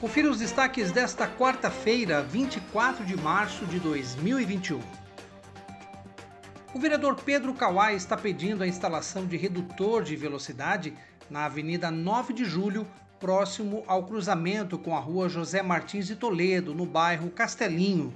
Confira os destaques desta quarta-feira, 24 de março de 2021. O vereador Pedro Kawai está pedindo a instalação de redutor de velocidade na Avenida 9 de Julho, próximo ao cruzamento com a Rua José Martins de Toledo, no bairro Castelinho.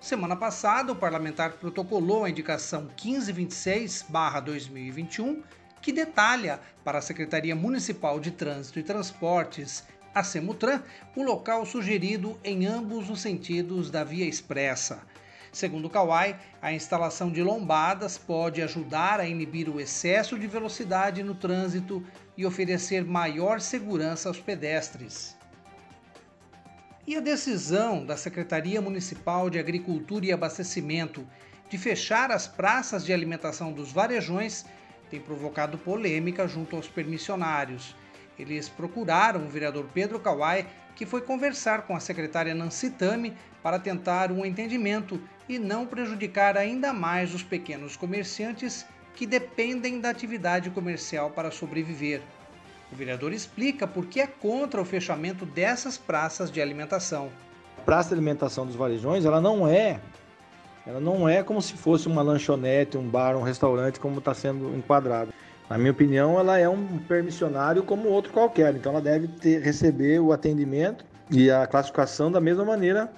Semana passada, o parlamentar protocolou a indicação 1526-2021, que detalha para a Secretaria Municipal de Trânsito e Transportes a Semutran o local sugerido em ambos os sentidos da via expressa. Segundo Kawai, a instalação de lombadas pode ajudar a inibir o excesso de velocidade no trânsito e oferecer maior segurança aos pedestres. E a decisão da Secretaria Municipal de Agricultura e Abastecimento de fechar as praças de alimentação dos varejões tem provocado polêmica junto aos permissionários. Eles procuraram o vereador Pedro Kawai, que foi conversar com a secretária Nancy Tami para tentar um entendimento e não prejudicar ainda mais os pequenos comerciantes que dependem da atividade comercial para sobreviver. O vereador explica por que é contra o fechamento dessas praças de alimentação. A praça de alimentação dos varejões, ela não é, ela não é como se fosse uma lanchonete, um bar, um restaurante como está sendo enquadrado. Na minha opinião, ela é um permissionário como outro qualquer, então ela deve ter, receber o atendimento e a classificação da mesma maneira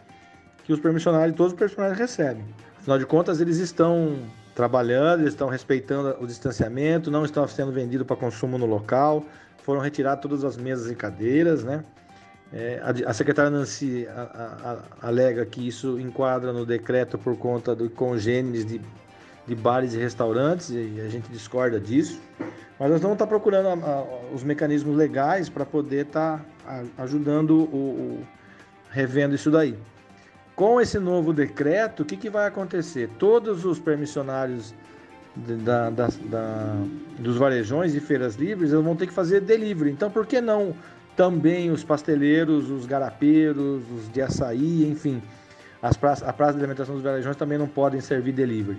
que os permissionários, todos os permissionários recebem. Afinal de contas, eles estão trabalhando, eles estão respeitando o distanciamento, não estão sendo vendidos para consumo no local, foram retiradas todas as mesas e cadeiras, né? É, a, a, secretária Nancy a, a, alega que isso enquadra no decreto por conta do congêneres de de bares e restaurantes, e a gente discorda disso. Mas nós vamos estar procurando a, a, os mecanismos legais para poder estar a, ajudando o, o, revendo isso daí. Com esse novo decreto, o que, que vai acontecer? Todos os permissionários da, da, da, dos varejões e feiras livres eles vão ter que fazer delivery. Então, por que não também os pasteleiros, os garapeiros, os de açaí, enfim, as praças, a praça de alimentação dos varejões também não podem servir delivery.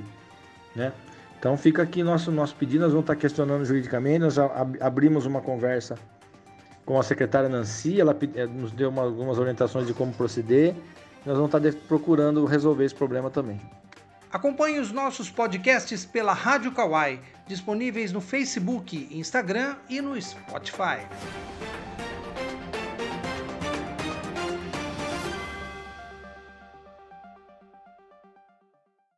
Né? Então fica aqui nosso, nosso pedido, nós vamos estar questionando juridicamente, nós abrimos uma conversa com a secretária Nancy, ela eh, nos deu uma, algumas orientações de como proceder, nós vamos estar procurando resolver esse problema também. Acompanhe os nossos podcasts pela Rádio Kawai, disponíveis no Facebook, Instagram e no Spotify.